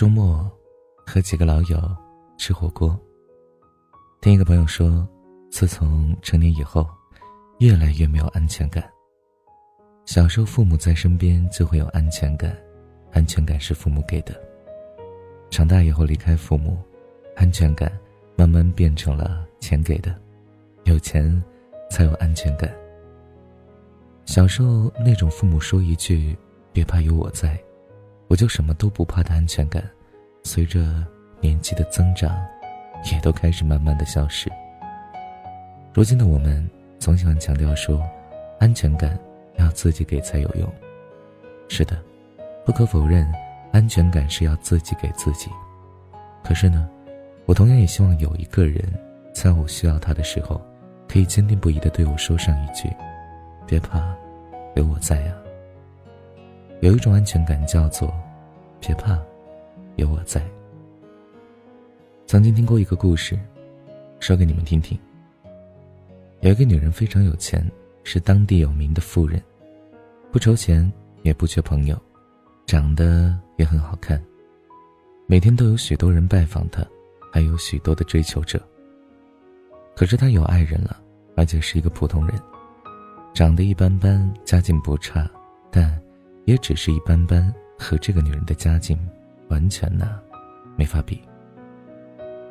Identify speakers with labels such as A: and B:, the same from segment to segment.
A: 周末和几个老友吃火锅。听一个朋友说，自从成年以后，越来越没有安全感。小时候父母在身边就会有安全感，安全感是父母给的。长大以后离开父母，安全感慢慢变成了钱给的，有钱才有安全感。小时候那种父母说一句“别怕有我在”。我就什么都不怕的安全感，随着年纪的增长，也都开始慢慢的消失。如今的我们总喜欢强调说，安全感要自己给才有用。是的，不可否认，安全感是要自己给自己。可是呢，我同样也希望有一个人，在我需要他的时候，可以坚定不移的对我说上一句：“别怕，有我在呀。”有一种安全感叫做“别怕，有我在”。曾经听过一个故事，说给你们听听。有一个女人非常有钱，是当地有名的富人，不愁钱，也不缺朋友，长得也很好看，每天都有许多人拜访她，还有许多的追求者。可是她有爱人了，而且是一个普通人，长得一般般，家境不差，但。也只是一般般，和这个女人的家境完全呢没法比。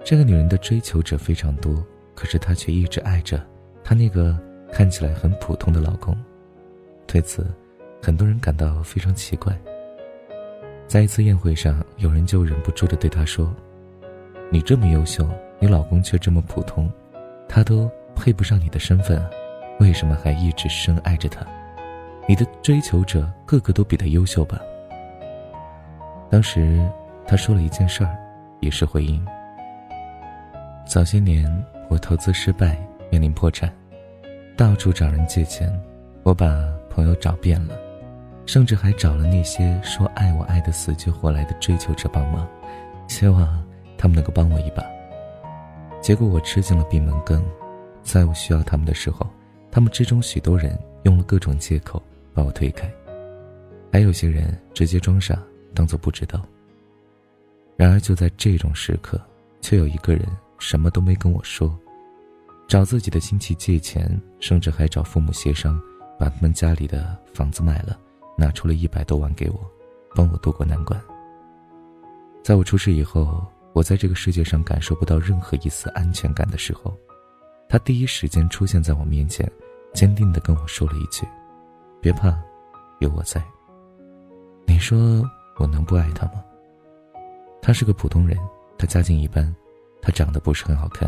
A: 这个女人的追求者非常多，可是她却一直爱着她那个看起来很普通的老公。对此，很多人感到非常奇怪。在一次宴会上，有人就忍不住的对她说：“你这么优秀，你老公却这么普通，他都配不上你的身份，为什么还一直深爱着他？”你的追求者个个都比他优秀吧？当时他说了一件事儿，也是回应。早些年我投资失败，面临破产，到处找人借钱，我把朋友找遍了，甚至还找了那些说爱我爱的死去活来的追求者帮忙，希望他们能够帮我一把。结果我吃尽了闭门羹，在我需要他们的时候，他们之中许多人用了各种借口。把我推开，还有些人直接装傻，当做不知道。然而就在这种时刻，却有一个人什么都没跟我说，找自己的亲戚借钱，甚至还找父母协商，把他们家里的房子卖了，拿出了一百多万给我，帮我度过难关。在我出事以后，我在这个世界上感受不到任何一丝安全感的时候，他第一时间出现在我面前，坚定地跟我说了一句。别怕，有我在。你说我能不爱他吗？他是个普通人，他家境一般，他长得不是很好看，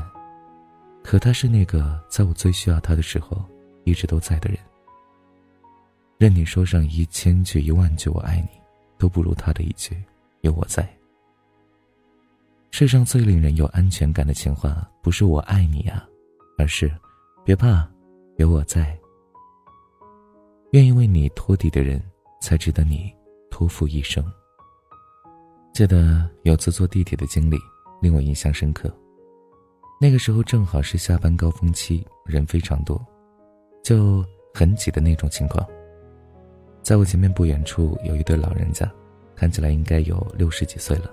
A: 可他是那个在我最需要他的时候一直都在的人。任你说上一千句一万句我爱你，都不如他的一句有我在。世上最令人有安全感的情话，不是我爱你呀，而是别怕，有我在。愿意为你托底的人，才值得你托付一生。记得有次坐地铁的经历，令我印象深刻。那个时候正好是下班高峰期，人非常多，就很挤的那种情况。在我前面不远处有一对老人家，看起来应该有六十几岁了。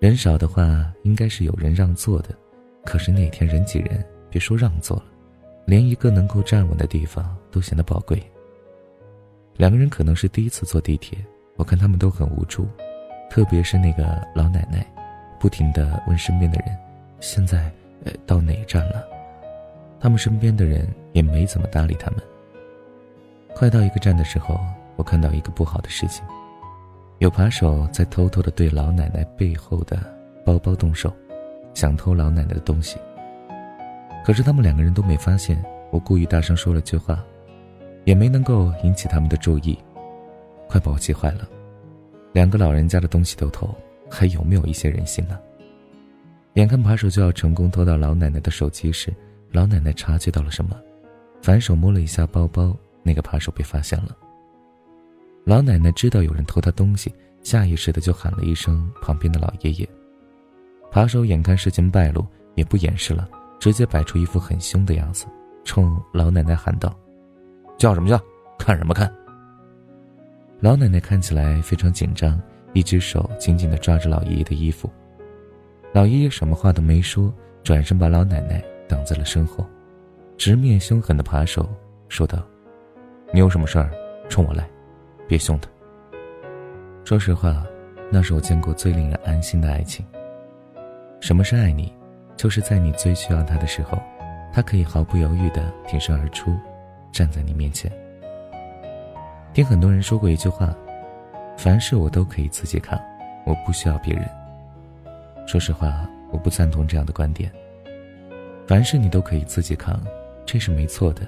A: 人少的话，应该是有人让座的，可是那天人挤人，别说让座了，连一个能够站稳的地方都显得宝贵。两个人可能是第一次坐地铁，我看他们都很无助，特别是那个老奶奶，不停的问身边的人：“现在，呃，到哪一站了？”他们身边的人也没怎么搭理他们。快到一个站的时候，我看到一个不好的事情，有扒手在偷偷的对老奶奶背后的包包动手，想偷老奶奶的东西。可是他们两个人都没发现，我故意大声说了句话。也没能够引起他们的注意，快把我气坏了！两个老人家的东西都偷，还有没有一些人性呢？眼看扒手就要成功偷到老奶奶的手机时，老奶奶察觉到了什么，反手摸了一下包包，那个扒手被发现了。老奶奶知道有人偷她东西，下意识的就喊了一声旁边的老爷爷。扒手眼看事情败露，也不掩饰了，直接摆出一副很凶的样子，冲老奶奶喊道。叫什么叫？看什么看？老奶奶看起来非常紧张，一只手紧紧地抓着老爷爷的衣服。老爷爷什么话都没说，转身把老奶奶挡在了身后，直面凶狠的扒手说道：“你有什么事儿，冲我来，别凶他。”说实话，那是我见过最令人安心的爱情。什么是爱你？就是在你最需要他的时候，他可以毫不犹豫地挺身而出，站在你面前。听很多人说过一句话：“凡事我都可以自己扛，我不需要别人。”说实话，我不赞同这样的观点。凡事你都可以自己扛，这是没错的。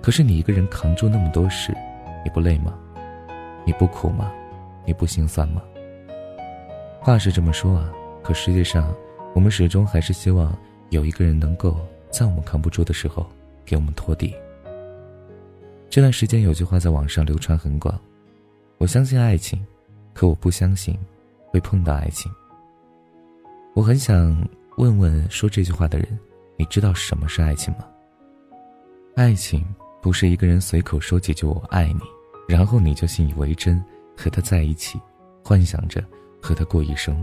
A: 可是你一个人扛住那么多事，你不累吗？你不苦吗？你不心酸吗？话是这么说啊，可实际上，我们始终还是希望有一个人能够在我们扛不住的时候给我们托底。这段时间有句话在网上流传很广：我相信爱情，可我不相信会碰到爱情。我很想问问说这句话的人，你知道什么是爱情吗？爱情不是一个人随口说几句“我爱你”，然后你就信以为真，和他在一起，幻想着和他过一生。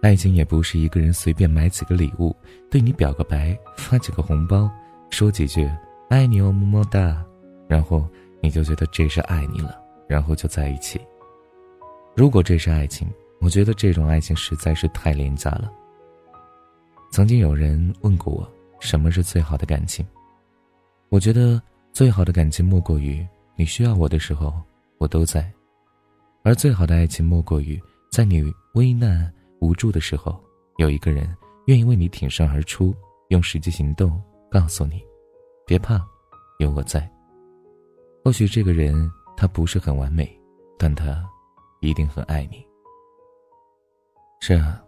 A: 爱情也不是一个人随便买几个礼物，对你表个白，发几个红包，说几句“爱你哦，么么哒”。然后你就觉得这是爱你了，然后就在一起。如果这是爱情，我觉得这种爱情实在是太廉价了。曾经有人问过我，什么是最好的感情？我觉得最好的感情莫过于你需要我的时候，我都在；而最好的爱情莫过于在你危难无助的时候，有一个人愿意为你挺身而出，用实际行动告诉你：别怕，有我在。或许这个人他不是很完美，但他一定很爱你。是啊，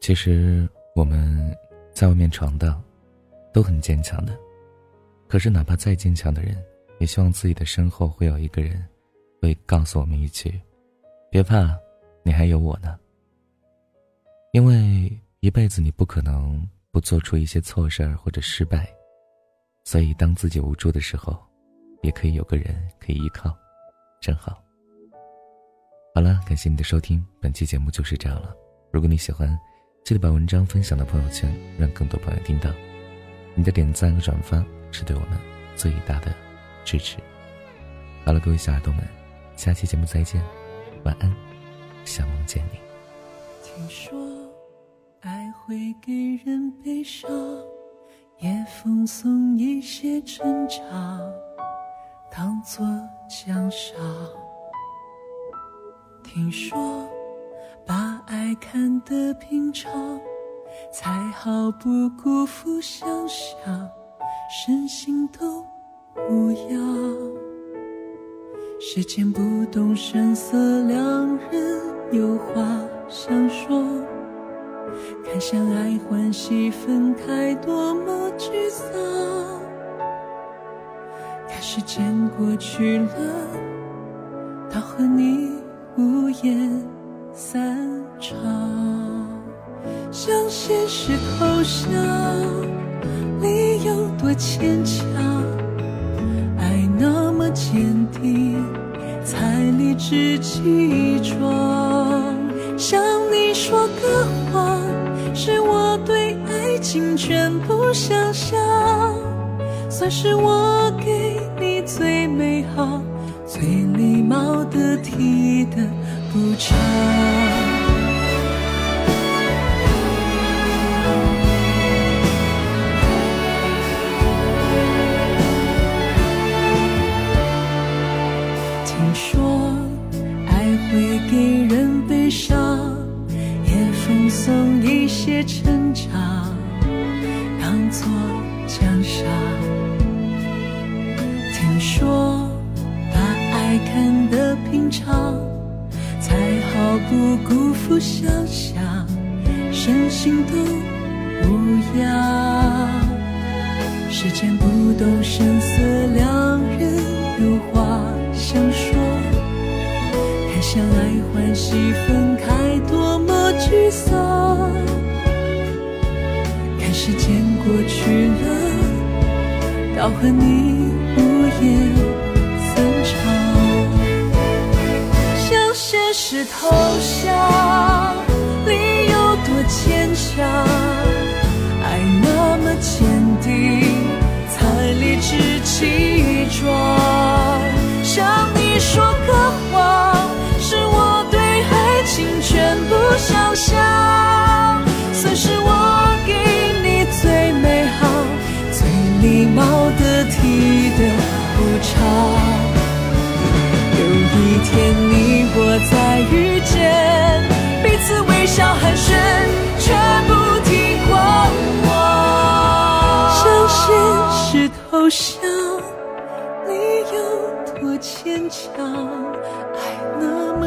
A: 其实我们在外面闯荡，都很坚强的。可是哪怕再坚强的人，也希望自己的身后会有一个人，会告诉我们一句：“别怕，你还有我呢。”因为一辈子你不可能不做出一些错事儿或者失败，所以当自己无助的时候。也可以有个人可以依靠，真好。好了，感谢你的收听，本期节目就是这样了。如果你喜欢，记得把文章分享到朋友圈，让更多朋友听到。你的点赞和转发是对我们最大的支持。好了，各位小耳朵们，下期节目再见，晚安，想梦见你。
B: 听说爱会给人悲伤，也奉送一些成长。当作奖赏。听说把爱看得平常，才好不辜负想象，身心都无恙。世间不动声色，两人有话想说，看相爱欢喜分开，多么沮丧。时间过去了，到和你无言散场，像现实投降，理由多牵强，爱那么坚定，才理直气壮。向你说个谎，是我对爱情全部想象，算是我给。最好、最礼貌得体的补偿。听说爱会给人悲伤，也奉送一些成长，当作奖赏。听说得平常，才好不辜负想象，身心都无恙。时间不动声色，两人有话想说。看相爱欢喜分开，多么沮丧。看时间过去了，到和你。无言头，像现实是投降，理由多坚强，爱那么坚定，才理直气壮。向你说个谎，是我对爱情全部想象，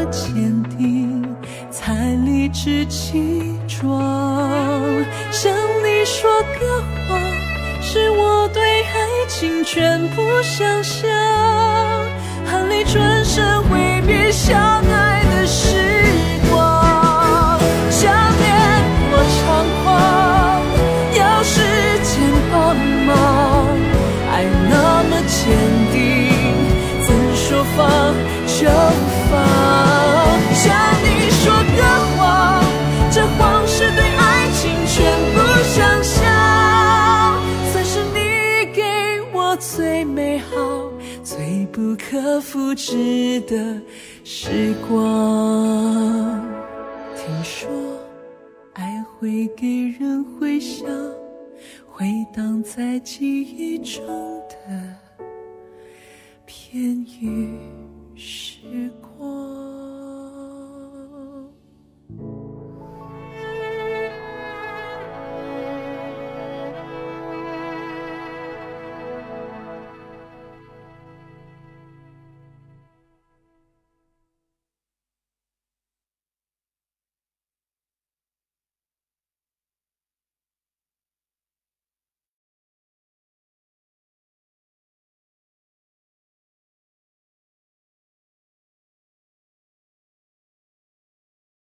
B: 坚定，才理直气壮。向你说个谎，是我对爱情全部想象。含泪转身挥别相爱可复制的时光。听说爱会给人回响，回荡在记忆中的片语时光。